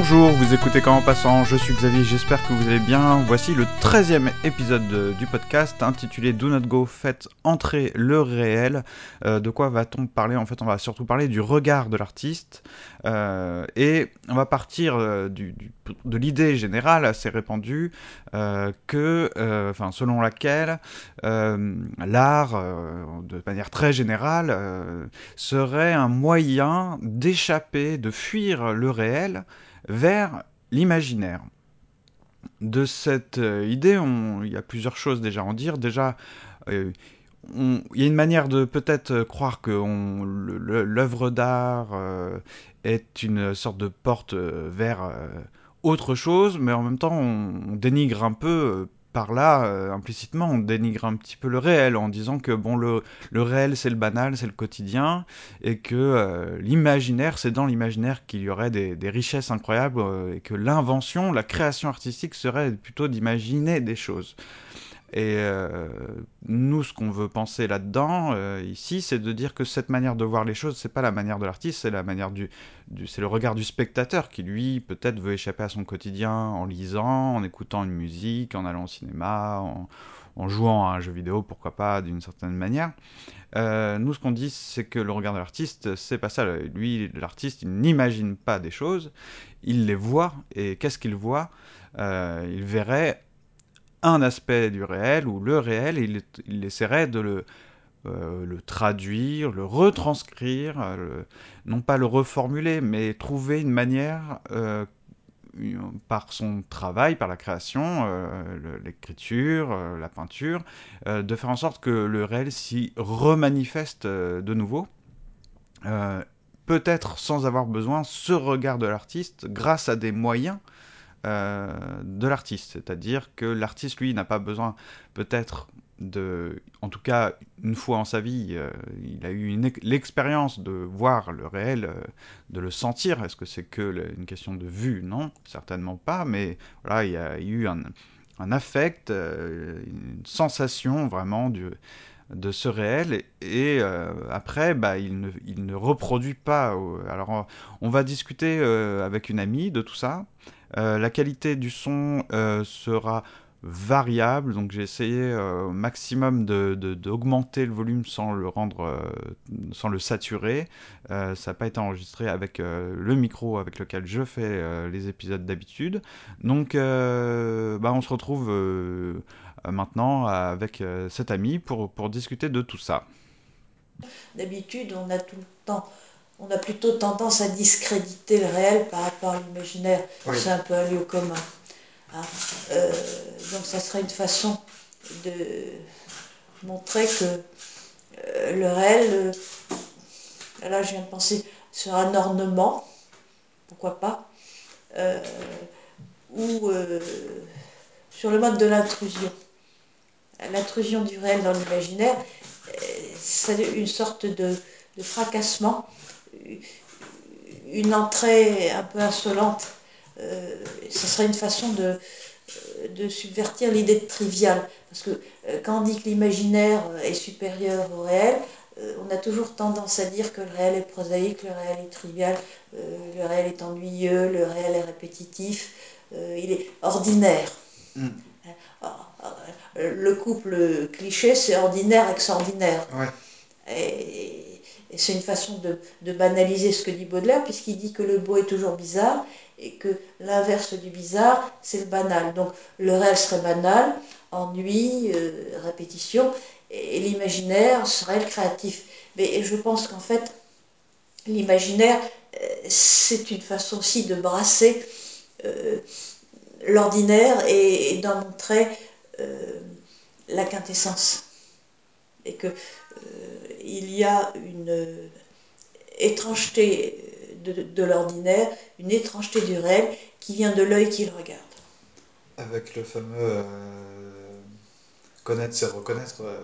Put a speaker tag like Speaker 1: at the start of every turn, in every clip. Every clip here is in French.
Speaker 1: Bonjour, vous écoutez Comment Passant, je suis Xavier, j'espère que vous allez bien. Voici le 13e épisode de- du podcast intitulé Do Not Go, faites entrer le réel. Euh, de quoi va-t-on parler En fait, on va surtout parler du regard de l'artiste. Euh, et on va partir euh, de l'idée générale assez répandue que, enfin, selon laquelle l'art, de manière très générale, serait un moyen d'échapper, de fuir le réel vers l'imaginaire. De cette euh, idée, il y a plusieurs choses déjà à en dire. Déjà, euh, il y a une manière de peut-être croire que l'œuvre d'art euh, est une sorte de porte vers autre chose, mais en même temps, on, dénigre un peu par là, euh, implicitement, on dénigre un petit peu le réel en disant que bon, le, réel c'est le banal, c'est le quotidien, et que euh, l'imaginaire, c'est dans l'imaginaire qu'il y aurait des, des richesses incroyables, euh, et que l'invention, la création artistique serait plutôt d'imaginer des choses. Et euh, nous, ce qu'on veut penser là-dedans, euh, ici, c'est de dire que cette manière de voir les choses, c'est pas la manière de l'artiste, c'est la manière du, c'est le regard du spectateur qui, lui, peut-être veut échapper à son quotidien en lisant, en écoutant une musique, en allant au cinéma, en, jouant à un jeu vidéo, pourquoi pas, d'une certaine manière. Euh, nous, ce qu'on dit, c'est que le regard de l'artiste, c'est pas ça. Lui, l'artiste, il n'imagine pas des choses, il les voit. Et qu'est-ce qu'il voit? Il verrait un aspect du réel ou le réel, il, essaierait de le, euh, traduire, le retranscrire, euh, non pas le reformuler, mais trouver une manière euh, par son travail, par la création, l'écriture, la peinture, de faire en sorte que le réel s'y remanifeste de nouveau. Peut-être sans avoir besoin ce regard de l'artiste grâce à des moyens euh, de l'artiste. C'est-à-dire que l'artiste, lui, n'a pas besoin peut-être de... En tout cas, une fois en sa vie, euh, il a eu l'expérience de voir le réel, euh, de le sentir. Est-ce que c'est que une question de vue? Non, certainement pas. Mais voilà, il y a eu un, affect, une sensation vraiment du, de ce réel et, euh, après bah, il, ne, reproduit pas euh, alors on, va discuter euh, avec une amie de tout ça la qualité du son sera variable, donc j'ai essayé au maximum d'augmenter le volume sans le rendre, sans le saturer. Ça n'a pas été enregistré avec le micro avec lequel je fais les épisodes d'habitude. Donc bah, on se retrouve maintenant avec euh, cet ami pour, pour discuter de tout ça.
Speaker 2: D'habitude, on a tout le temps, on a plutôt tendance à discréditer le réel par rapport à l'imaginaire.
Speaker 1: Oui.
Speaker 2: C'est un peu un lieu commun. hein. Euh, donc, ça serait une façon de montrer que euh, le réel, euh, là, je viens de penser sur un ornement, pourquoi pas, euh, ou euh, sur le mode de l'intrusion. L'intrusion du réel dans l'imaginaire, euh, c'est une sorte de, de fracassement, une entrée un peu insolente. Euh, ce serait une façon de, de subvertir l'idée de trivial. Parce que euh, quand on dit que l'imaginaire est supérieur au réel, euh, on a toujours tendance à dire que le réel est prosaïque, le réel est trivial, euh, le réel est ennuyeux, le réel est répétitif, euh, il est ordinaire.
Speaker 1: Mm.
Speaker 2: Le couple cliché, c'est ordinaire extraordinaire.
Speaker 1: Ouais.
Speaker 2: Et, et c'est une façon de, de banaliser ce que dit Baudelaire, puisqu'il dit que le beau est toujours bizarre et que l'inverse du bizarre, c'est le banal. Donc le réel serait banal, ennui, euh, répétition, et l'imaginaire serait le créatif. Mais je pense qu'en fait, l'imaginaire, euh, c'est une façon aussi de brasser euh, l'ordinaire et, et d'en montrer euh, la quintessence. Et que euh, il y a une étrangeté de, de l'ordinaire, une étrangeté du réel qui vient de l'œil qui le regarde.
Speaker 1: Avec le fameux. euh, connaître, c'est reconnaître. euh,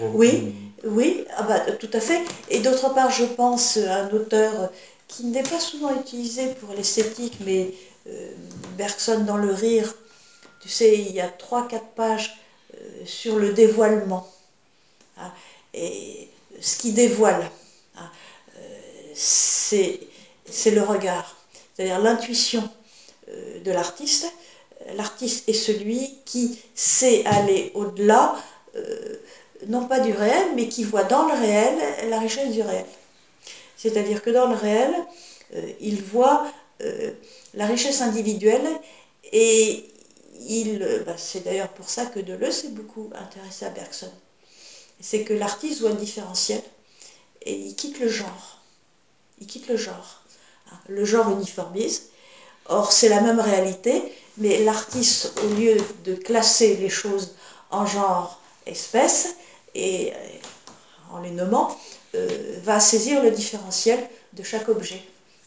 Speaker 1: on re-
Speaker 2: Oui. Oui, ah bah, tout à fait. Et d'autre part, je pense à un auteur qui n'est pas souvent utilisé pour l'esthétique, mais euh, Bergson dans le rire. Tu sais, il y a trois, quatre pages euh, sur le dévoilement. hein. et ce qui dévoile, hein, euh, c'est le regard, c'est-à-dire l'intuition euh, de l'artiste. L'artiste est celui qui sait aller au-delà, non pas du réel, mais qui voit dans le réel la richesse du réel. C'est-à-dire que dans le réel, il voit la richesse individuelle et bah, c'est d'ailleurs pour ça que Deleuze s'est beaucoup intéressé à Bergson. C'est que l'artiste voit le différentiel et il quitte le genre. Il quitte le genre. Hein, Le genre uniformise. Or, c'est la même réalité, mais l'artiste, au lieu de classer les choses en genre, espèce, et euh, en les nommant, euh, va saisir le différentiel de chaque objet.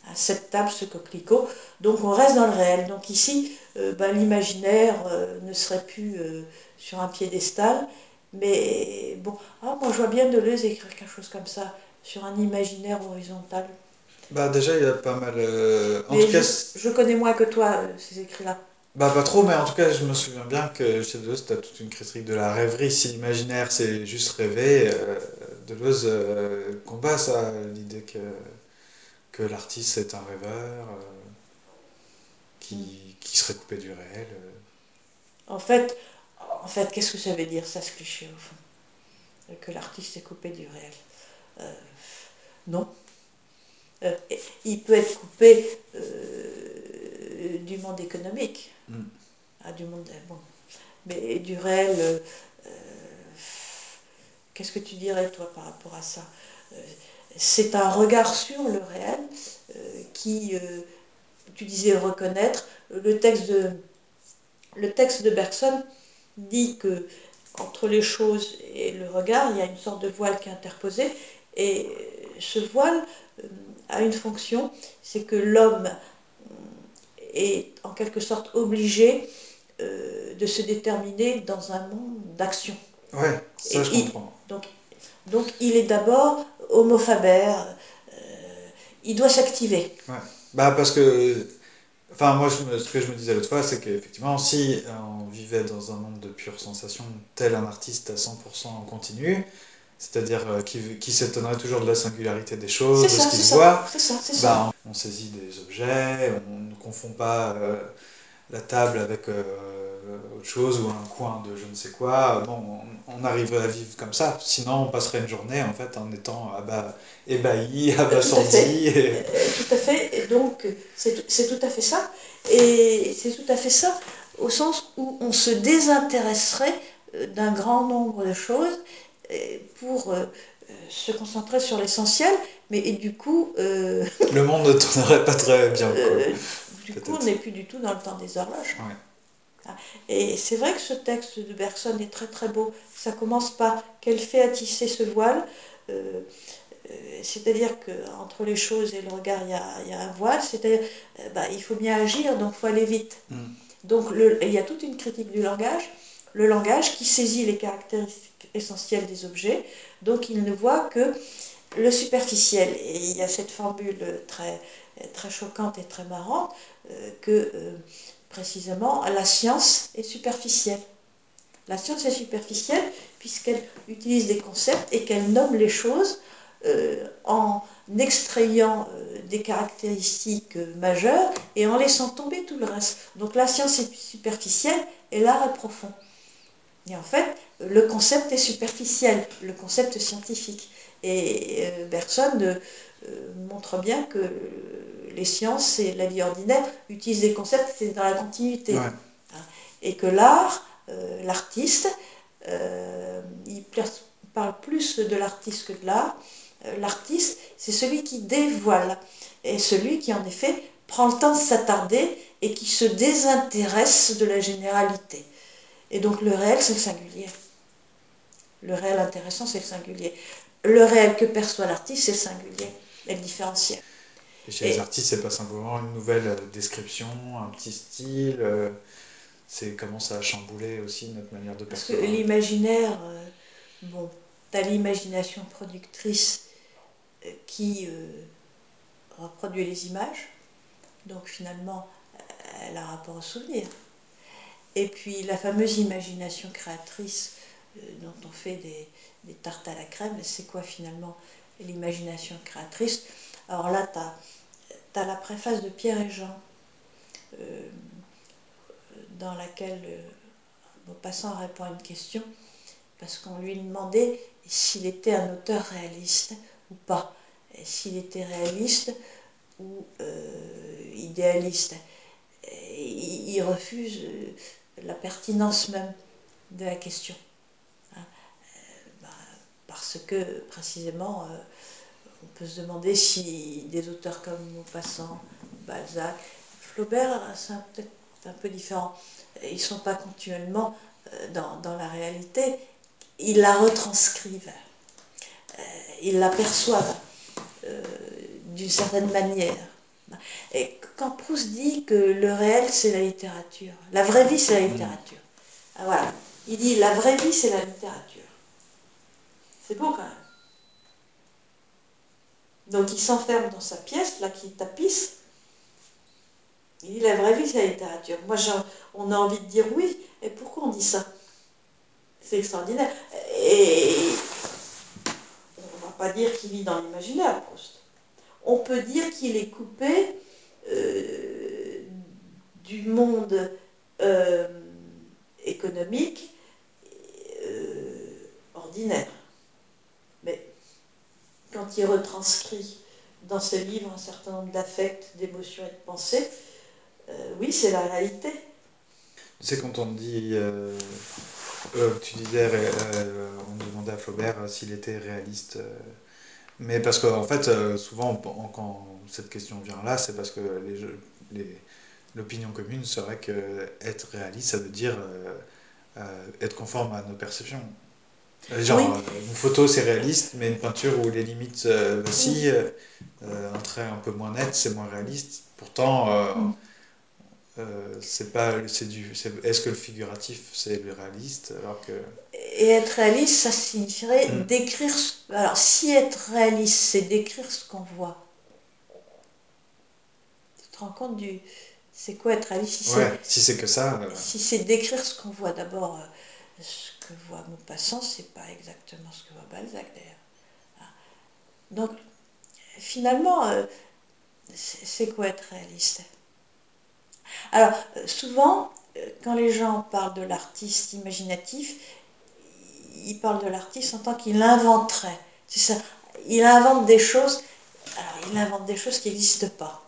Speaker 2: Hein, Cette table, ce coquelicot. Donc, on reste dans le réel. Donc, ici, ben, l'imaginaire euh, ne serait plus euh, sur un piédestal, mais bon, ah, moi je vois bien Deleuze écrire quelque chose comme ça, sur un imaginaire horizontal.
Speaker 1: Bah déjà il y a pas mal. euh, en
Speaker 2: Mais
Speaker 1: tout cas,
Speaker 2: je,
Speaker 1: c'est-
Speaker 2: je connais moins que toi euh, ces écrits-là.
Speaker 1: bah pas trop, mais en tout cas je me souviens bien que chez Deleuze t'as toute une critique de la rêverie. Si l'imaginaire c'est juste rêver, euh, Deleuze euh, combat ça, l'idée que que l'artiste est un rêveur, euh, qui, qui serait coupé du réel. euh.
Speaker 2: En fait, en fait qu'est-ce que ça veut dire ça, ce cliché, au fond? Que l'artiste est coupé du réel Euh, Non. Euh, il peut être coupé euh, du monde économique,
Speaker 1: Mm.
Speaker 2: ah, du monde, bon. mais du réel. Qu'est-ce que tu dirais, toi, par rapport à ça? C'est un regard sur le réel qui, tu disais reconnaître. Le texte de, le texte de Bergson dit que entre les choses et le regard, il y a une sorte de voile qui est interposé. Et ce voile euh, a une fonction, c'est que l'homme est en quelque sorte obligé euh, de se déterminer dans un monde d'action.
Speaker 1: Ouais, ça
Speaker 2: Et
Speaker 1: je
Speaker 2: il-
Speaker 1: comprends.
Speaker 2: Donc il est d'abord homo faber, euh, il doit s'activer.
Speaker 1: Bah parce que, enfin moi je me- ce que je me disais l'autre fois, c'est qu'effectivement si euh, on vivait dans un monde de pure sensation, tel un artiste à 100% en continu, c'est-à-dire euh, qui, qui s'étonnerait toujours de la singularité des choses, de ce qui
Speaker 2: c'est
Speaker 1: se
Speaker 2: ça,
Speaker 1: voit,
Speaker 2: c'est ça, c'est ça.
Speaker 1: bah, on, on saisit des objets, on ne confond pas euh, la table avec euh, autre chose ou un coin de je ne sais quoi. Bon, on, on arriverait à vivre comme ça, sinon on passerait une journée en fait en étant ébahi, abasourdi. et-
Speaker 2: Euh, tout à fait, donc c'est tout à fait ça. Et c'est tout à fait ça au sens où on se désintéresserait euh, d'un grand nombre de choses euh, pour euh, se concentrer sur l'essentiel, mais et du coup, euh,
Speaker 1: Le monde ne tournerait pas très bien, quoi.
Speaker 2: euh, du coup, on n'est plus du tout dans le temps des horloges.
Speaker 1: Ouais.
Speaker 2: Ah, Et c'est vrai que ce texte de Bergson est très très beau. Ça commence par Quel fait a tissé ce voile? Euh, C'est-à-dire qu'entre les choses et le regard, il y a, il y a un voile. C'est-à-dire euh, bah, il faut bien agir, donc il faut aller vite.
Speaker 1: Mm.
Speaker 2: Donc le- il y a toute une critique du langage. Le langage qui saisit les caractéristiques essentielles des objets. Donc il ne voit que le superficiel. Et il y a cette formule très, très choquante et très marrante euh, que euh, précisément la science est superficielle. La science est superficielle puisqu'elle utilise des concepts et qu'elle nomme les choses euh, en extrayant euh, des caractéristiques euh, majeures et en laissant tomber tout le reste. Donc la science est superficielle et l'art est profond. Et en fait, le concept est superficiel, le concept scientifique. Et euh, Bergson euh, euh, montre bien que euh, les sciences et la vie ordinaire utilisent des concepts, c'est dans la continuité.
Speaker 1: Ouais.
Speaker 2: Et que l'art, euh, l'artiste, euh, il parle plus de l'artiste que de l'art. Euh, l'artiste, c'est celui qui dévoile, et celui qui en effet prend le temps de s'attarder et qui se désintéresse de la généralité. Et donc le réel, c'est le singulier. Le réel intéressant, c'est le singulier. Le réel que perçoit l'artiste, c'est le singulier et le différentiel.
Speaker 1: Et chez
Speaker 2: Et-
Speaker 1: les artistes, c'est pas simplement une nouvelle euh, description, un petit style. euh, c'est comment ça a chamboulé aussi notre manière de
Speaker 2: Parce que
Speaker 1: percevoir.
Speaker 2: l'imaginaire, euh, bon, t'as l'imagination productrice qui euh, reproduit les images, donc finalement, elle a rapport au souvenir. Et puis la fameuse imagination créatrice euh, dont on fait des, des tartes à la crème, c'est quoi finalement l'imagination créatrice? Alors là, tu as, la préface de Pierre et Jean, euh, dans laquelle euh, Maupassant répond à une question, parce qu'on lui demandait s'il était un auteur réaliste ou pas, s'il était réaliste ou euh, idéaliste. Il refuse euh, la pertinence même de la question. Hein. Euh, bah, parce que précisément, on peut se demander si des auteurs comme Maupassant, Balzac, Flaubert, c'est peut-être un peu différent. Ils ne sont pas continuellement dans, la réalité, ils la retranscrivent, ils l'aperçoivent d'une certaine manière. Et quand Proust dit que le réel, c'est la littérature, la vraie vie, c'est la littérature. Ah, voilà. Il dit la vraie vie, c'est la littérature. C'est beau quand même. Donc il s'enferme dans sa pièce, là, qui tapisse. Il dit la vraie vie, c'est la littérature. Moi, on a envie de dire oui. Et pourquoi on dit ça? C'est extraordinaire. Et pas dire qu'il vit dans l'imaginaire, Proust. On peut dire qu'il est coupé euh, du monde euh, économique euh, ordinaire. Mais quand il retranscrit dans ses livres un certain nombre d'affects, d'émotions et de pensées, oui, c'est la réalité.
Speaker 1: C'est quand on dit, tu disais, on demandait à Flaubert s'il était réaliste. mais parce qu'en fait, souvent, quand cette question vient là, c'est parce que l'opinion commune serait que être réaliste, ça veut dire euh, euh, être conforme à nos perceptions. Euh, genre, une photo c'est réaliste, mais une peinture où les limites vacillent, un trait un peu moins net, c'est moins réaliste. Pourtant, c'est pas, c'est du, est-ce que le figuratif c'est le réaliste alors que.
Speaker 2: Et être réaliste, ça signifierait hmm. décrire. Alors, si être réaliste, c'est décrire ce qu'on voit, rends compte du. C'est quoi être réaliste
Speaker 1: si ouais, si c'est que ça.
Speaker 2: Euh, si c'est décrire ce qu'on voit d'abord, euh, ce que voit Maupassant, c'est pas exactement ce que voit Balzac d'ailleurs. Ah. Donc, finalement, euh, c'est quoi être réaliste? Alors, souvent, quand les gens parlent de l'artiste imaginatif, ils parlent de l'artiste en tant qu'il inventerait. C'est ça. Il invente des choses. Alors, il invente des choses qui n'existent pas.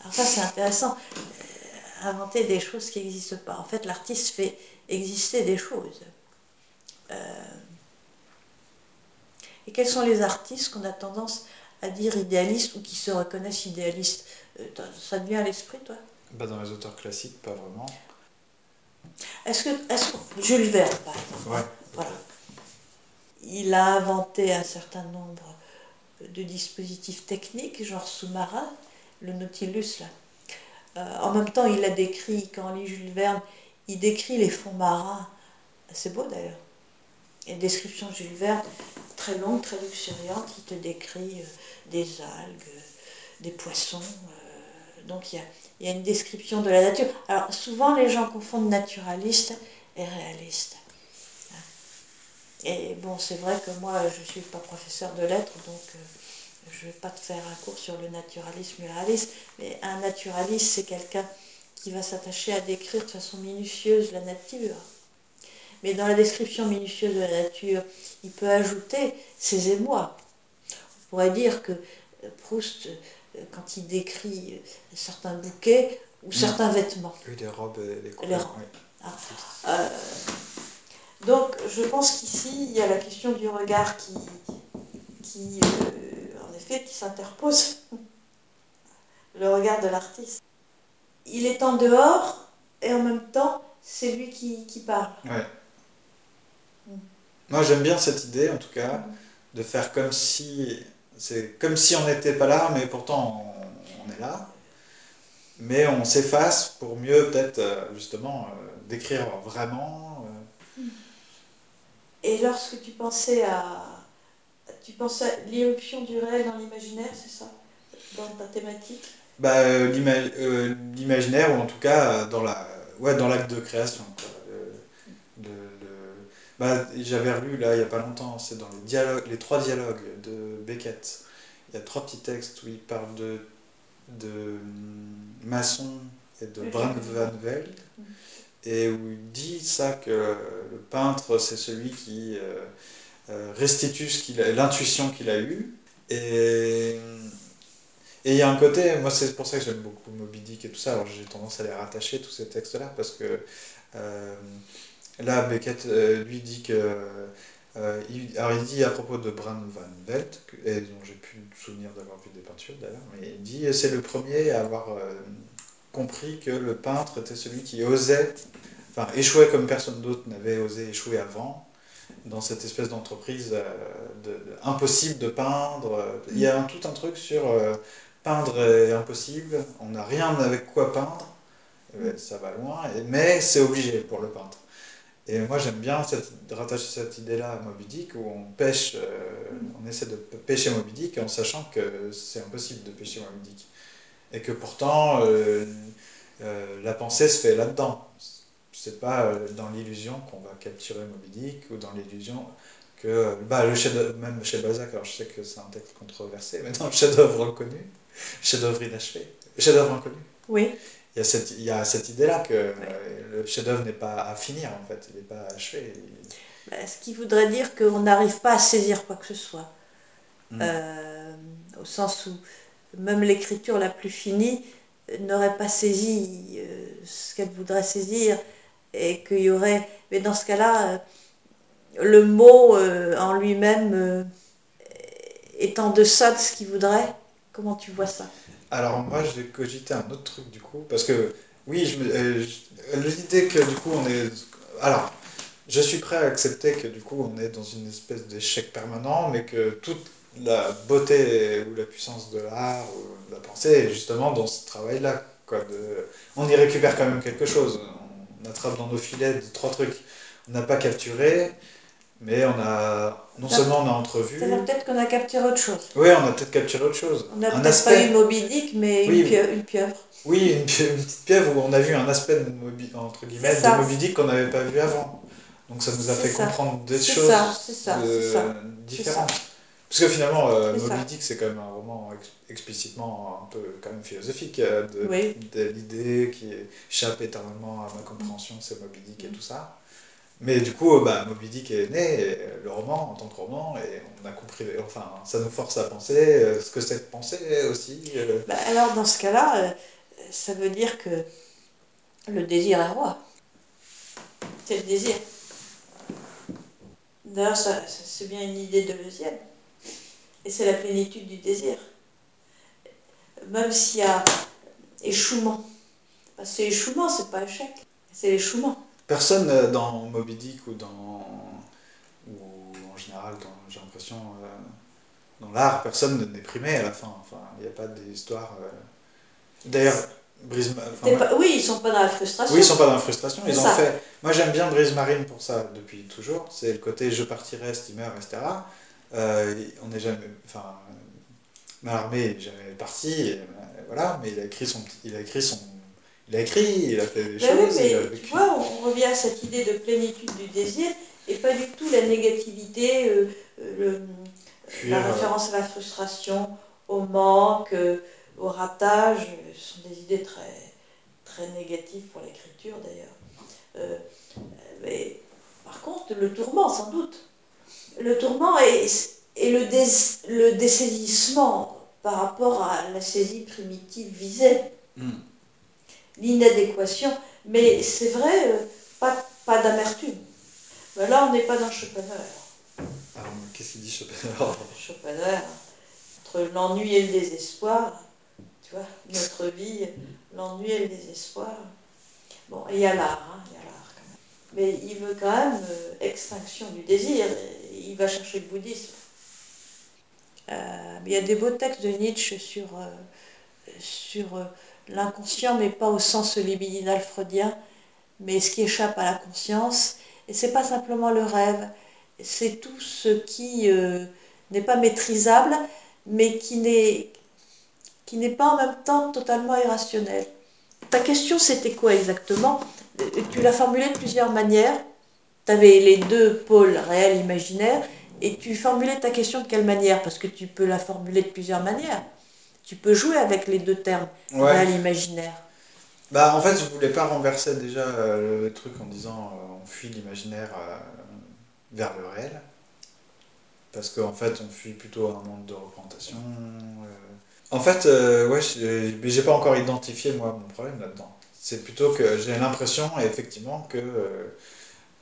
Speaker 2: Alors ça, c'est intéressant. Euh, inventer des choses qui n'existent pas. En fait, l'artiste fait exister des choses. Euh, et quels sont les artistes qu'on a tendance à dire idéalistes ou qui se reconnaissent idéalistes? Euh, Ça te vient à l'esprit, toi?
Speaker 1: Bah Dans les auteurs classiques, pas vraiment.
Speaker 2: Est-ce que, est Jules Verne, par exemple,
Speaker 1: ouais,
Speaker 2: voilà. il a inventé un certain nombre de dispositifs techniques, genre sous-marins, le Nautilus là. Euh, en même temps, il a décrit, quand on lit Jules Verne, il décrit les fonds marins. C'est beau d'ailleurs. Il y a une description de Jules Verne très longue, très luxuriante, qui te décrit euh, des algues, euh, des poissons. donc il y, a, il y, a, une description de la nature. Alors souvent, les gens confondent naturaliste et réaliste. Et bon, c'est vrai que moi, je ne suis pas professeur de lettres, donc je ne vais pas te faire un cours sur le naturalisme et le réalisme, mais un naturaliste, c'est quelqu'un qui va s'attacher à décrire de façon minutieuse la nature. Mais dans la description minutieuse de la nature, il peut ajouter ses émois. On pourrait dire que Proust, quand il décrit certains bouquets ou mm. certains vêtements.
Speaker 1: Oui, les robes et les
Speaker 2: couleurs. Ah. Euh, donc je pense qu'ici, il y a la question du regard qui, qui euh, qui s'interpose, le regard de l'artiste. Il est en dehors et en même temps, c'est lui qui, qui parle.
Speaker 1: Ouais. Mm. Moi, j'aime bien cette idée, en tout cas, mm. de faire comme si c'est comme si on n'était pas là, mais pourtant on, est là. mais on s'efface pour mieux peut-être euh, justement euh, décrire vraiment. euh.
Speaker 2: Et lorsque tu pensais à. Tu pensais à l'irruption du réel dans l'imaginaire, c'est ça? Dans ta thématique?
Speaker 1: Bah, euh, l'ima- euh, l'imaginaire, ou en tout cas dans la, ouais, dans l'acte de création. quoi. Bah, J'avais relu là il n'y a pas longtemps, c'est dans les, dialogues, les trois dialogues de Beckett. Il y a trois petits textes où il parle de, de hum, Masson et de
Speaker 2: connais.
Speaker 1: van Velde, et où il dit ça que le peintre c'est celui qui euh, euh, restitue ce qu'il a- l'intuition qu'il a eue. Et et il y a un côté, moi c'est pour ça que j'aime beaucoup Moby Dick et tout ça, alors j'ai tendance à les rattacher tous ces textes-là, parce que euh, là Beckett euh, lui dit que. euh, il, alors il dit à propos de Bran van Velt, et dont j'ai plus le souvenir d'avoir vu des peintures d'ailleurs, mais il dit c'est le premier à avoir euh, compris que le peintre était celui qui osait, enfin échouait comme personne d'autre n'avait osé échouer avant, dans cette espèce d'entreprise euh, de, de- impossible de peindre. Il y a tout un truc sur euh, peindre est impossible, on n'a rien avec quoi peindre, Euh, ça va loin, mais c'est obligé pour le peintre. Et moi j'aime bien rattacher cette idée-là à Moby Dick où on pêche, euh, on essaie de pêcher Moby Dick en sachant que c'est impossible de pêcher Moby Dick. Et que pourtant euh, euh, la pensée se fait là-dedans. C'est pas dans l'illusion qu'on va capturer Moby Dick ou dans l'illusion que bah, le chef même chez Balzac, alors je sais que c'est un texte controversé, mais dans le chef-d'œuvre reconnu, chef-d'œuvre inachevé, chef-d'œuvre inconnu,
Speaker 2: Oui.
Speaker 1: Il y a cette, il y a cette idée-là que euh, le chef-d'œuvre n'est pas à finir en fait, il n'est pas achevé. Il-
Speaker 2: Ben, ce qui voudrait dire qu'on n'arrive pas à saisir quoi que ce soit.
Speaker 1: Mm.
Speaker 2: Euh, au sens où même l'écriture la plus finie n'aurait pas saisi euh, ce qu'elle voudrait saisir et qu'il y aurait. Mais dans ce cas-là, euh, le mot en lui-même est en deçà de ce qu'il voudrait. Comment tu vois ça?
Speaker 1: Alors moi j'ai cogité un autre truc du coup, parce que oui, je euh, je- l'idée que du coup on est... Alors, je suis prêt à accepter que du coup on est dans une espèce d'échec permanent, mais que toute la beauté ou la puissance de l'art ou de la pensée est justement dans ce travail-là. Quoi. On y récupère quand même quelque chose. On attrape dans nos filets trois trucs. On n'a pas capturé, mais on a... Non
Speaker 2: Ça-
Speaker 1: seulement on a entrevu...
Speaker 2: Peut-être qu'on a capturé autre chose.
Speaker 1: Oui, on a peut-être capturé autre chose.
Speaker 2: On n'a
Speaker 1: un
Speaker 2: peut-être pas eu Moby Dick, mais
Speaker 1: Oui.
Speaker 2: une, pieuvre, une pieuvre.
Speaker 1: Oui, une, petite piève où on a vu un aspect de Moby, entre guillemets, de Moby Dick qu'on n'avait pas vu avant. Donc ça nous a fait
Speaker 2: ça.
Speaker 1: comprendre des choses
Speaker 2: ça, ça,
Speaker 1: de- différentes. Parce que finalement, euh, Moby. Dick, c'est quand même un roman ex- explicitement un peu quand même philosophique, euh, de,
Speaker 2: Oui.
Speaker 1: de l'idée qui échappe éternellement à ma compréhension, c'est Moby Dick et
Speaker 2: Mm.
Speaker 1: tout ça. Mais du coup, bah, Moby Dick est né, euh, le roman en tant que roman, et on a compris, enfin, ça nous force à penser euh, ce que c'est de penser aussi. euh,
Speaker 2: Bah, alors dans ce cas-là, ça veut dire que le désir est roi. C'est le désir. D'ailleurs, ça, c'est bien une idée deleuzienne. Et c'est la plénitude du désir. Même s'il y a échouement. Bah, c'est échouement, c'est pas échec. C'est l'échouement.
Speaker 1: Personne euh, dans Moby Dick ou dans. ou en général, dans- j'ai l'impression, euh, dans l'art, personne n'est primé à la fin. Enfin, il n'y a pas d'histoire. euh. D'ailleurs, Brise. enfin,
Speaker 2: pas- oui, ils sont pas dans la frustration.
Speaker 1: oui, ils sont pas dans la frustration, ils ont fait. Moi j'aime bien Brise Marine pour ça depuis toujours. C'est le côté je partirai, steamer, etc. Euh, on n'est jamais. Enfin, Mallarmé n'est jamais parti, et, voilà, mais il a écrit son. Il a écrit son. Il a écrit, il a fait des
Speaker 2: Ben oui,
Speaker 1: choses,
Speaker 2: mais
Speaker 1: il a
Speaker 2: tu vois, on revient à cette idée de plénitude du désir et pas du tout la négativité, euh, euh, le- la
Speaker 1: euh,
Speaker 2: référence à la frustration, au manque, au ratage. Ce sont des idées très, très négatives pour l'écriture d'ailleurs. Mais par contre, le tourment, sans doute. Le tourment est, est le, dés- le dessaisissement par rapport à la saisie primitive visée
Speaker 1: hmm.
Speaker 2: L'inadéquation. Mais c'est vrai, euh, pas, pas d'amertume. Mais là, on n'est pas dans Schopenhauer.
Speaker 1: Alors, qu'est-ce qu'il dit Schopenhauer?
Speaker 2: Schopenhauer, entre l'ennui et le désespoir, tu vois, notre vie, l'ennui et le désespoir. Bon, et il y a l'art, hein, il y a l'art quand même. Mais il veut quand même euh, extinction du désir, il va chercher le bouddhisme. Euh, il y a des beaux textes de Nietzsche sur, euh, sur l'inconscient, mais pas au sens libidinal freudien, mais ce qui échappe à la conscience. Et c'est pas simplement le rêve, c'est tout ce qui euh, n'est pas maîtrisable, mais qui n'est qui n'est pas en même temps totalement irrationnel. Ta question, c'était quoi exactement? Tu l'as formulée de plusieurs manières. Tu avais les deux pôles réels imaginaires, et tu formulais ta question de quelle manière? Parce que tu peux la formuler de plusieurs manières. Tu peux jouer avec les deux termes,
Speaker 1: Ouais.
Speaker 2: réel imaginaire.
Speaker 1: Bah, en fait, je voulais pas renverser déjà euh, le truc en disant euh, on fuit l'imaginaire euh, vers le réel. Parce qu'en fait, on fuit plutôt un monde de représentation. En fait, ouais, j'ai pas encore identifié moi mon problème là-dedans. C'est plutôt que j'ai l'impression, effectivement, que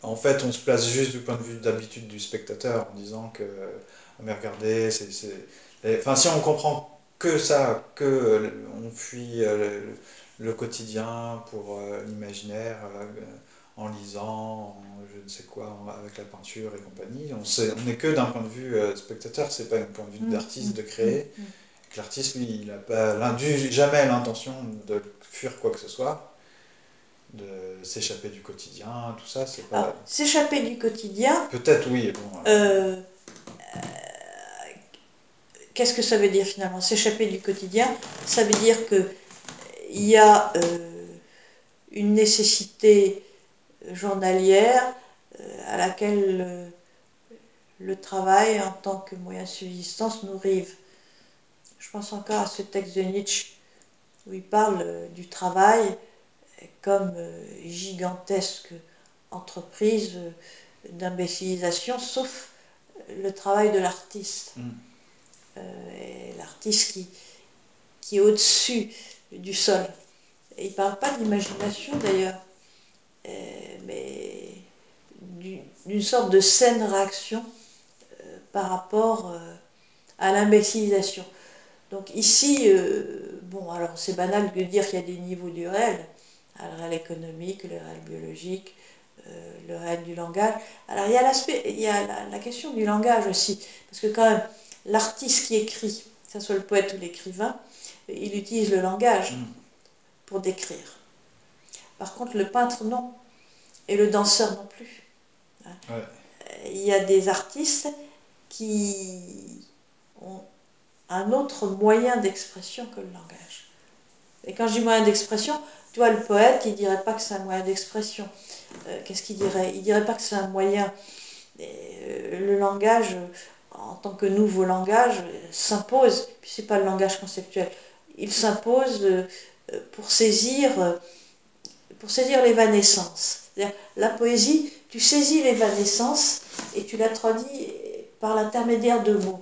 Speaker 1: en fait, on se place juste du point de vue d'habitude du spectateur en disant que, mais regardez, c'est, Enfin, si on comprend que ça, que euh, on fuit euh, le, quotidien pour euh, l'imaginaire, en lisant, en je ne sais quoi, avec la peinture et compagnie, on n'est que d'un point de vue spectateur, c'est pas un point de vue
Speaker 2: Mm,
Speaker 1: d'artiste
Speaker 2: mm,
Speaker 1: de créer.
Speaker 2: mm.
Speaker 1: Que L'artiste, lui, il n'a pas jamais l'intention de fuir quoi que ce soit, de s'échapper du quotidien, tout ça, c'est pas.
Speaker 2: Alors, s'échapper du quotidien,
Speaker 1: Peut-être oui, bon. euh,
Speaker 2: euh, qu'est-ce que ça veut dire finalement? S'échapper du quotidien, ça veut dire que il y a euh, une nécessité journalière euh, à laquelle euh, le travail en tant que moyen de subsistance nous rive. Je pense encore à ce texte de Nietzsche où il parle euh, du travail comme euh, gigantesque entreprise euh, d'imbécilisation, sauf le travail de l'artiste.
Speaker 1: Mm.
Speaker 2: Euh, l'artiste qui, qui est au-dessus du sol. Il ne parle pas d'imagination d'ailleurs, euh, mais du- d'une sorte de saine réaction euh, par rapport à l'imbécilisation. Donc ici, bon, alors c'est banal de dire qu'il y a des niveaux du réel, le réel économique, le réel biologique, le réel du langage. Alors il y a l'aspect, il y a la, la question du langage aussi, parce que quand même, l'artiste qui écrit, que ce soit le poète ou l'écrivain, il utilise le langage
Speaker 1: Mm.
Speaker 2: pour décrire. Par contre, le peintre, non. Et le danseur non plus.
Speaker 1: Ouais.
Speaker 2: Il y a des artistes qui ont un autre moyen d'expression que le langage. Et quand je dis moyen d'expression, tu vois, le poète, il dirait pas que c'est un moyen d'expression. Euh, Qu'est-ce qu'il dirait? Il dirait pas que c'est un moyen. Euh, le langage, en tant que nouveau langage, euh, s'impose. Puis c'est pas le langage conceptuel. Il s'impose euh, euh, pour saisir, pour saisir l'évanescence. La poésie, tu saisis l'évanescence et tu la traduis par l'intermédiaire de mots.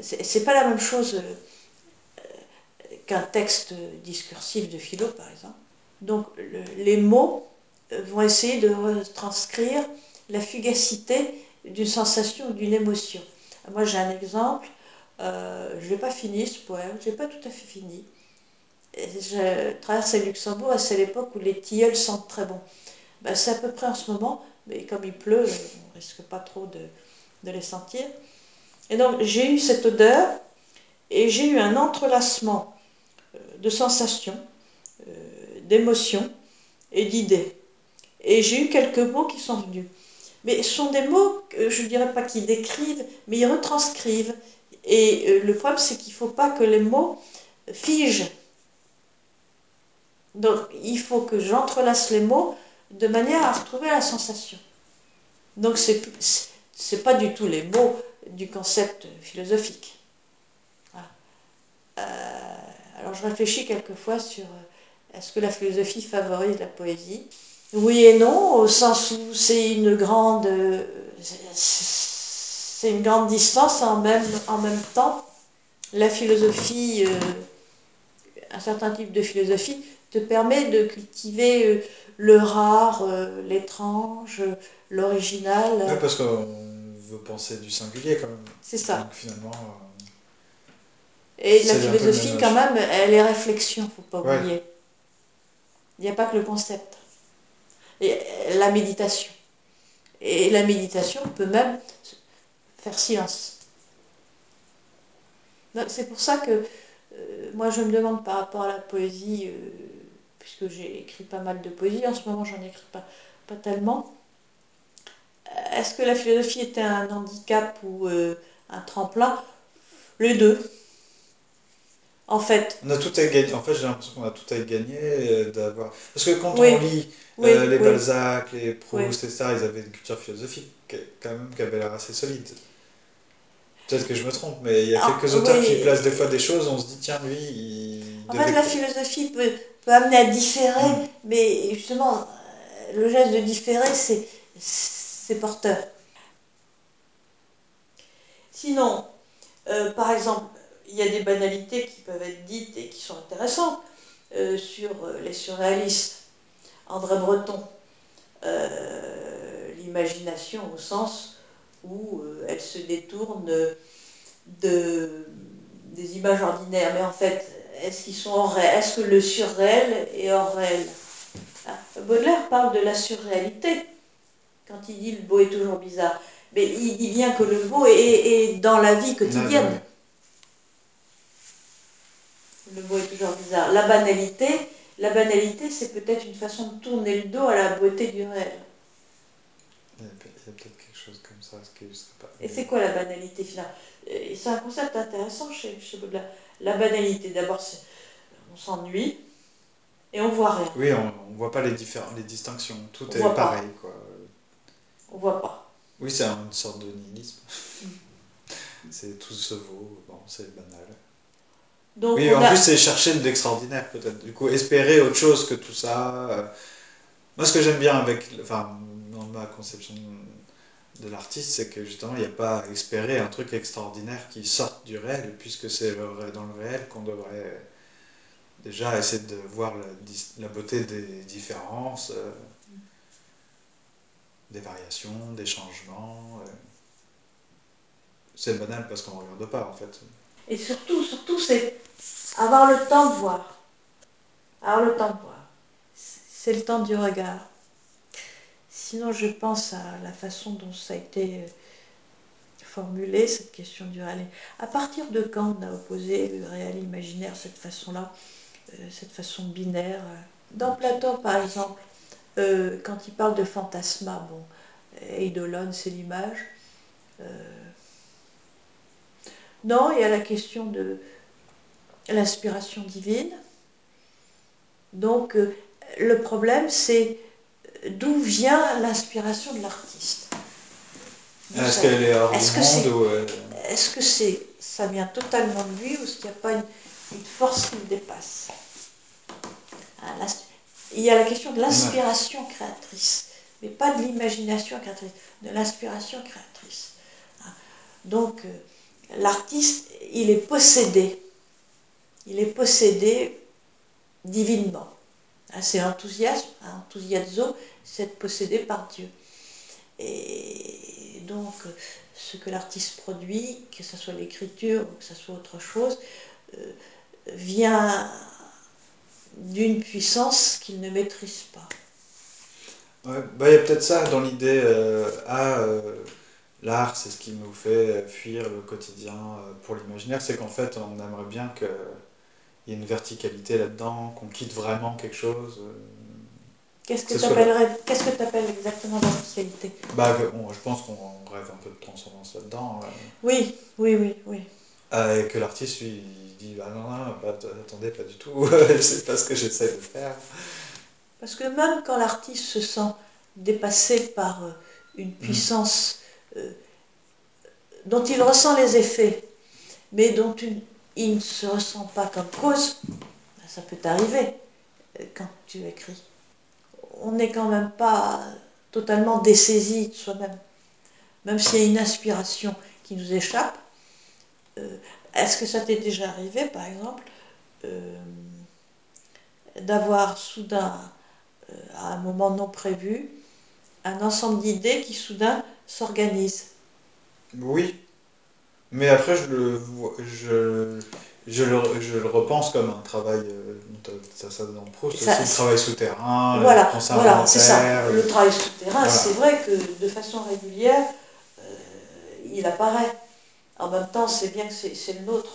Speaker 2: C'est pas la même chose qu'un texte discursif de philo, par exemple. Donc, le- les mots vont essayer de retranscrire la fugacité d'une sensation d'une émotion. Moi, j'ai un exemple. euh, je n'ai pas fini ce poème, je n'ai pas tout à fait fini. Et je traverse le Luxembourg et c'est l'époque où les tilleuls sentent très bon. Ben, c'est à peu près en ce moment, mais comme il pleut, on ne risque pas trop de, de les sentir. Et donc, j'ai eu cette odeur et j'ai eu un entrelacement euh, de sensations, euh, d'émotions et d'idées. Et j'ai eu quelques mots qui sont venus. Mais ce sont des mots, que je ne dirais pas qu'ils décrivent, mais ils retranscrivent. Et euh, le problème, c'est qu'il ne faut pas que les mots figent. Donc, il faut que j'entrelace les mots de manière à retrouver la sensation. Donc, c'est n'est pas du tout les mots du concept philosophique. Voilà. Euh, alors, je réfléchis quelquefois sur euh, est-ce que la philosophie favorise la poésie? Oui et non, au sens où c'est une grande, c'est une grande distance en même, en même temps. La philosophie, euh, un certain type de philosophie, te permet de cultiver euh, le rare, euh, l'étrange, l'original.
Speaker 1: Ouais, parce qu'on veut penser du singulier quand même.
Speaker 2: C'est ça.
Speaker 1: Donc finalement.
Speaker 2: Et la philosophie,
Speaker 1: même
Speaker 2: quand même, elle est réflexion, faut pas oublier. Il n'y a pas que le concept. Et euh, la méditation. Et la méditation peut même faire silence. C'est pour ça que euh, moi je me demande par rapport à la poésie, euh, puisque j'ai écrit pas mal de poésie, en ce moment j'en écris pas, pas tellement. Est-ce que la philosophie était un handicap ou un tremplin? Les deux. En fait.
Speaker 1: On a tout à gagner. En fait, j'ai l'impression qu'on a tout à gagner d'avoir. Parce que quand on lit les Balzac, les Proust et ça, ils avaient une culture philosophique quand même qui avait l'air assez solide. Peut-être que je me trompe, mais il y a ah, quelques auteurs qui placent des fois des choses, on se dit, tiens, lui, il.
Speaker 2: En fait, la philosophie peut, peut, amener à différer, mm. mais justement, le geste de différer, c'est porteur. Sinon, euh, par exemple, il y a des banalités qui peuvent être dites et qui sont intéressantes euh, sur euh, les surréalistes. André Breton, l'imagination au sens où elle se détourne de, des images ordinaires. Mais en fait, est-ce qu'ils sont hors réel Est-ce que le surréel est hors réel? Ah, Baudelaire parle de la surréalité quand il dit le beau est toujours bizarre. Mais il dit bien que le beau est, dans la vie quotidienne. Le beau est toujours bizarre. La banalité, la banalité, c'est peut-être une façon de tourner le dos à la beauté du réel.
Speaker 1: Il y a peut-être quelque chose comme ça, ce qui pas.
Speaker 2: Et c'est quoi la banalité finalement? C'est un concept intéressant chez, chez Baudelaire. La banalité, d'abord, on s'ennuie et on voit rien.
Speaker 1: Oui, on ne voit pas les, différents, les distinctions. Tout est pareil. Quoi.
Speaker 2: On voit pas.
Speaker 1: Oui, c'est une sorte de nihilisme. C'est tout se vaut, bon, c'est banal. Donc oui, en plus, c'est chercher de l'extraordinaire, peut-être. Du coup, espérer autre chose que tout ça. Moi, ce que j'aime bien avec, enfin, dans ma conception de l'artiste, c'est que justement, il n'y a pas à espérer un truc extraordinaire qui sorte du réel, puisque c'est dans le réel qu'on devrait déjà essayer de voir la, beauté des différences, euh, des variations, des changements. Euh. C'est banal parce qu'on ne regarde pas, en fait.
Speaker 2: Et surtout, surtout, c'est avoir le temps de voir. Avoir le temps de voir. C'est le temps du regard. Sinon, je pense à la façon dont ça a été euh, formulé, cette question du réel. À partir de quand on a opposé le réel imaginaire, cette façon-là, euh, cette façon binaire Dans Platon, par exemple, euh, quand il parle de fantasma, bon, Eidolon, c'est l'image. Non, il y a la question de l'inspiration divine. Donc, le problème, c'est d'où vient l'inspiration de l'artiste.
Speaker 1: Est-ce qu'elle est hors est monde ou
Speaker 2: Est-ce que c'est, ça vient totalement de lui ou est-ce qu'il n'y a pas une, force qui le dépasse? Hein, Il y a la question de l'inspiration créatrice, mais pas de l'imagination créatrice, de l'inspiration créatrice. Hein. Donc, euh, l'artiste, il est possédé. Il est possédé divinement. Hein, c'est enthousiasme, c'est être possédé par Dieu. Et donc, ce que l'artiste produit, que ce soit l'écriture ou que ce soit autre chose, euh, vient d'une puissance qu'il ne maîtrise pas.
Speaker 1: Bah, il y a peut-être ça dans l'idée, euh, ah, euh, l'art, c'est ce qui nous fait fuir le quotidien pour l'imaginaire, c'est qu'en fait, on aimerait bien qu'il y ait une verticalité là-dedans, qu'on quitte vraiment quelque chose.
Speaker 2: Qu'est-ce que tu appellerais, qu'est-ce que tu appelles exactement verticalité
Speaker 1: bah, bon, Je pense qu'on rêve un peu de transcendance là-dedans.
Speaker 2: Oui, oui, oui, oui.
Speaker 1: Euh, et que l'artiste, lui, dit bah non, non, attendez, pas du tout, je sais pas ce que j'essaie de faire.
Speaker 2: Parce que même quand l'artiste se sent dépassé par euh, une mm. puissance euh, dont il ressent les effets, mais dont il ne se ressent pas comme cause, ça peut t'arriver quand tu écris on n'est quand même pas totalement dessaisi de soi-même. Même s'il y a une inspiration qui nous échappe, euh, est-ce que ça t'est déjà arrivé, par exemple, euh, d'avoir soudain, euh, à un moment non prévu, un ensemble d'idées qui soudain s'organisent
Speaker 1: Oui, mais après je le, je, je le, je le, repense comme un travail, euh, ça, ça dans Proust aussi, le travail souterrain,
Speaker 2: voilà, voilà, c'est ça. Le travail souterrain, c'est vrai que de façon régulière, euh, il apparaît. En même temps, c'est bien que c'est le nôtre.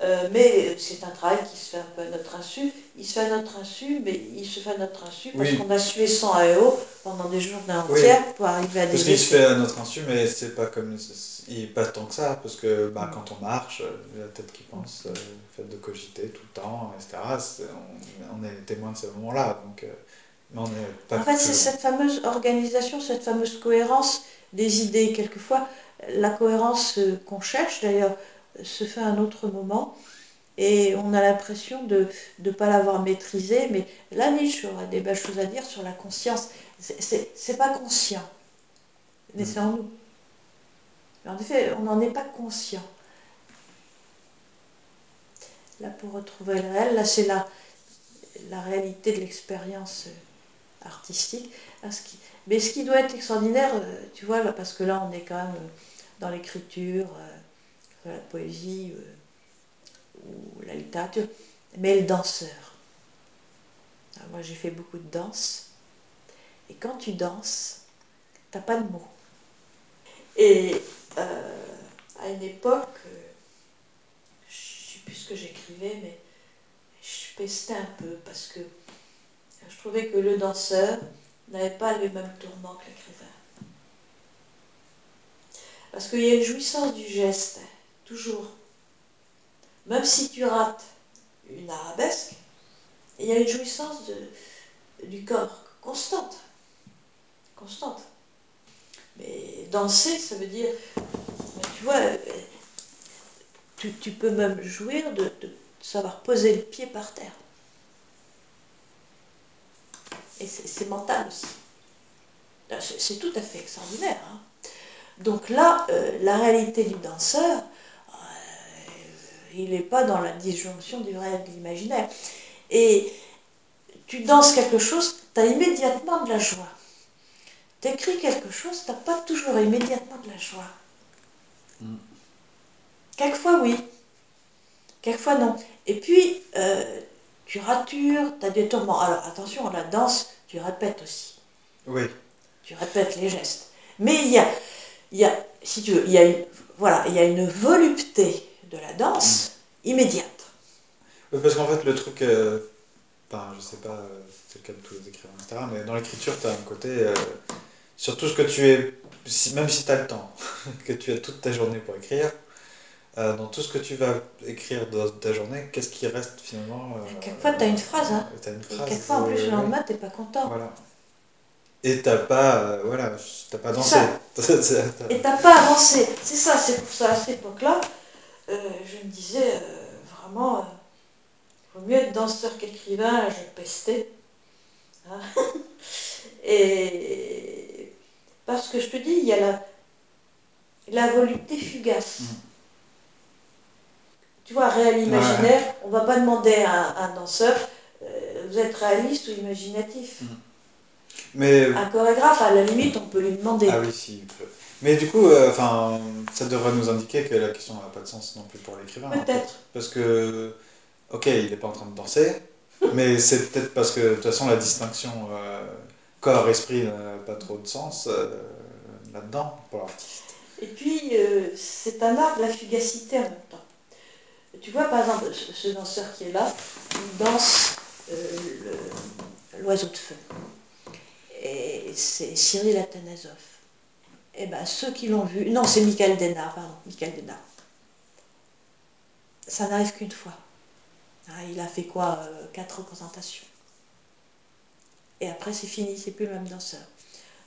Speaker 2: Euh, mais c'est un travail qui se fait un peu à notre insu. Il se fait à notre insu, mais il se fait à notre insu parce qu'on a sué sans AEO pendant des journées entières pour arriver à des
Speaker 1: Parce qu'il se fait à notre insu, mais c'est pas comme il pas tant que ça, parce que bah, mm. quand on marche, la tête qui pense, le fait de cogiter tout le temps, etc. on, est témoin de ces moments-là, donc. Euh,
Speaker 2: en fait, c'est cette fameuse organisation, cette fameuse cohérence des idées. Quelquefois, la cohérence qu'on cherche, d'ailleurs, se fait à un autre moment. Et on a l'impression de ne pas l'avoir maîtrisée. Mais là, Nietzsche aurait des belles choses à dire sur la conscience. C'est pas conscient, mais c'est en nous. En effet, on n'en est pas conscient. Là, pour retrouver le réel, là, c'est la, la réalité de l'expérience artistique. Mais ce qui doit être extraordinaire, euh, tu vois, parce que là, on est quand même euh, dans l'écriture, euh, la poésie la littérature, mais le danseur. moi, j'ai fait beaucoup de danse. Et quand tu danses, t'as pas de mots. Et à une époque, je ne sais plus ce que j'écrivais, mais je pestais un peu parce que je trouvais que le danseur n'avait pas les mêmes tourments que l'écrivain. Parce qu'il y a une jouissance du geste, toujours. Même si tu rates une arabesque, il y a une jouissance du corps constante. Constante. Mais danser, ça veut dire, tu vois, tu, peux même jouir de savoir poser le pied par terre. Et c'est mental aussi. C'est tout à fait extraordinaire. Hein. Donc là, euh, la réalité du danseur, il n'est pas dans la disjonction du réel et de l'imaginaire. Et tu danses quelque chose, tu as immédiatement de la joie. Tu écris quelque chose, tu n'as pas toujours immédiatement de la joie. Mm. Quelquefois oui, quelquefois non. Et puis, euh, tu ratures, tu as des tourments. Alors attention, la danse, tu répètes aussi.
Speaker 1: Oui.
Speaker 2: Tu répètes les gestes. Mais il y a, il y a si tu veux, il y a une, voilà, il y a une volupté de la danse mm. immédiate.
Speaker 1: Oui, parce qu'en fait, le truc, euh, enfin, je sais pas, euh, c'est le cas de tous les écrivains, etc., mais dans l'écriture, tu as un côté, euh, sur tout ce que tu es, même si tu as le temps, que tu as toute ta journée pour écrire, euh, dans tout ce que tu vas écrire dans ta journée, qu'est-ce qui reste finalement
Speaker 2: euh, Quelquefois, tu as une phrase. Hein. As une phrase quelquefois, en plus, le lendemain, tu n'es pas content.
Speaker 1: Voilà. Et t'as pas, voilà, pas dansé.
Speaker 2: Et t'as pas avancé. C'est ça, c'est pour ça, à cette époque-là, je me disais, vraiment, il vaut mieux être danseur qu'écrivain, je pestais. Hein. Et parce que je te dis, il y a la, la volupté fugace. Mm tu vois, réel imaginaire, on ne va pas demander à, un danseur, euh, vous êtes réaliste ou imaginatif mm. Mais, un chorégraphe, à la limite, on peut lui demander.
Speaker 1: Ah oui, si. Mais du coup, euh, enfin, ça devrait nous indiquer que la question n'a pas de sens non plus pour l'écrivain.
Speaker 2: Peut-être.
Speaker 1: parce que, ok, il n'est pas en train de danser, mais c'est peut-être parce que de toute façon la distinction euh, corps-esprit n'a pas trop de sens là-dedans pour l'artiste.
Speaker 2: Et puis, c'est un art de la fugacité en même temps. Tu vois, par exemple, ce danseur qui est là, il danse euh, l'oiseau de feu. Et c'est Cyril Athanasov. Et eh bien, ceux qui l'ont vu. Non, c'est Michael Denard, pardon, Michael Denard. Ça n'arrive qu'une fois. Ah, il a fait quoi euh, Quatre représentations. Et après, c'est fini, c'est plus le même danseur.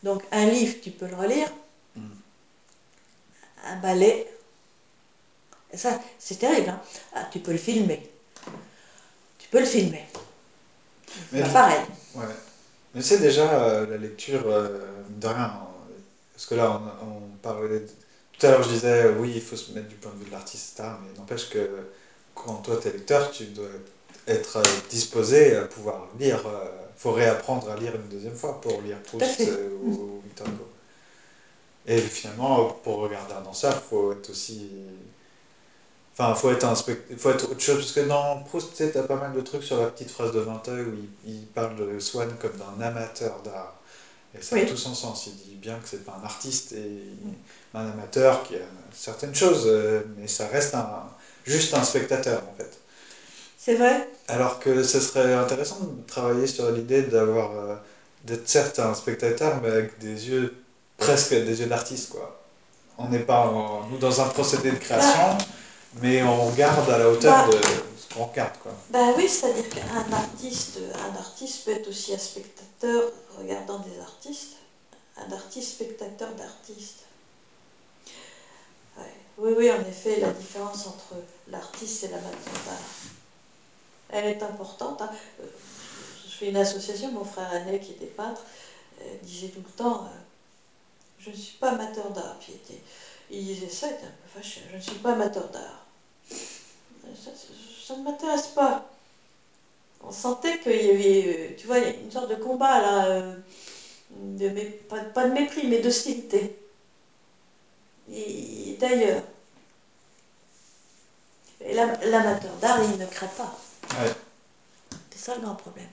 Speaker 2: Donc, un livre, tu peux le relire. Mm. Un ballet, ça, c'est terrible. Hein. Ah, tu peux le filmer. Tu peux le filmer. Mais pareil.
Speaker 1: Ouais. Mais c'est déjà euh, la lecture euh, de rien. Parce que là, on, parlait. Tout à l'heure, je disais, euh, oui, il faut se mettre du point de vue de l'artiste, etc. Mais n'empêche que quand toi, tu es lecteur, tu dois être disposé à pouvoir lire. Il faut réapprendre à lire une deuxième fois pour lire Proust ou Victor Hugo. Et finalement, pour regarder un danseur, il faut être aussi Enfin, faut être un faut être autre chose, parce que dans Proust, tu sais, as pas mal de trucs sur la petite phrase de Vinteuil où il, parle de Swann comme d'un amateur d'art. Et ça a tout son sens. Il dit bien que c'est pas un artiste et un amateur qui a certaines choses, euh, mais ça reste un, juste un spectateur en fait.
Speaker 2: C'est vrai?
Speaker 1: Alors que ce serait intéressant de travailler sur l'idée d'avoir euh, d'être certes un spectateur, mais avec des yeux presque des yeux d'artiste quoi. On n'est pas en- nous dans un procédé de création, mais on regarde à la hauteur
Speaker 2: Bah.
Speaker 1: de regarde quoi.
Speaker 2: Ben oui, c'est-à-dire qu'un artiste, un artiste peut être aussi un spectateur regardant des artistes. Un artiste spectateur d'artistes. Ouais. Oui, oui, en effet, la différence entre l'artiste et l'amateur d'art, elle est importante. hein. Je fais une association, mon frère aîné qui était peintre euh, disait tout le temps, euh, je ne suis pas amateur d'art. Puis il, disait ça, il était un peu fâché, je ne suis pas amateur d'art. Ça- ne m'intéresse pas. On sentait qu'il y avait, euh, tu vois, une sorte de combat là, euh, de pas, pas de mépris, mais d'hostilité. Et d'ailleurs, l'amateur d'art, il ne crée pas.
Speaker 1: Ouais.
Speaker 2: C'est ça le grand problème.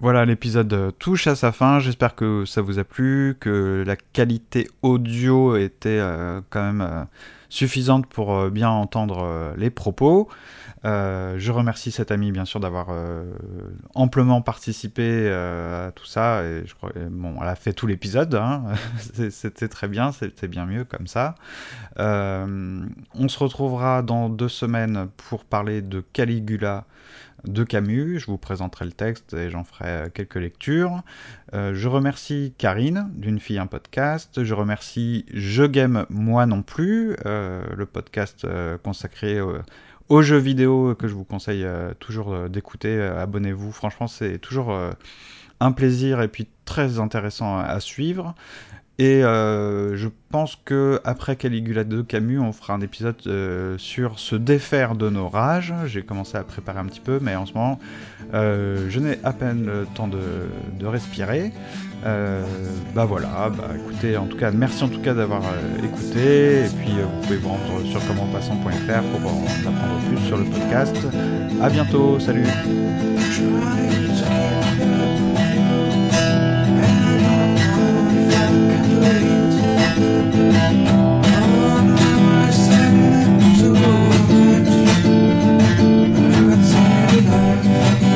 Speaker 1: Voilà, l'épisode euh, touche à sa fin. J'espère que ça vous a plu, que la qualité audio était euh, quand même euh, suffisante pour bien entendre les propos. Je remercie cette amie bien sûr d'avoir amplement participé à tout ça. Et je crois, bon, elle a fait tout l'épisode. hein. C'était très bien, c'était bien mieux comme ça. On se retrouvera dans deux semaines pour parler de Caligula de Camus. Je vous présenterai le texte et j'en ferai euh, quelques lectures. Euh, je remercie Karine d'une fille un podcast. Je remercie Je Game moi non plus, euh, le podcast consacré aux jeux vidéo que je vous conseille toujours d'écouter. Abonnez-vous, franchement c'est toujours un plaisir et puis très intéressant à suivre. Et euh, je pense que après Caligula de Camus, on fera un épisode euh, sur se défaire de nos rages. J'ai commencé à préparer un petit peu, mais en ce moment, euh, je n'ai à peine le temps de, respirer. Bah voilà, bah écoutez, en tout cas, merci en tout cas d'avoir écouté. Et puis vous pouvez vous rendre sur commentpassant.fr pour en apprendre plus sur le podcast. À bientôt, salut.
Speaker 3: Thank you.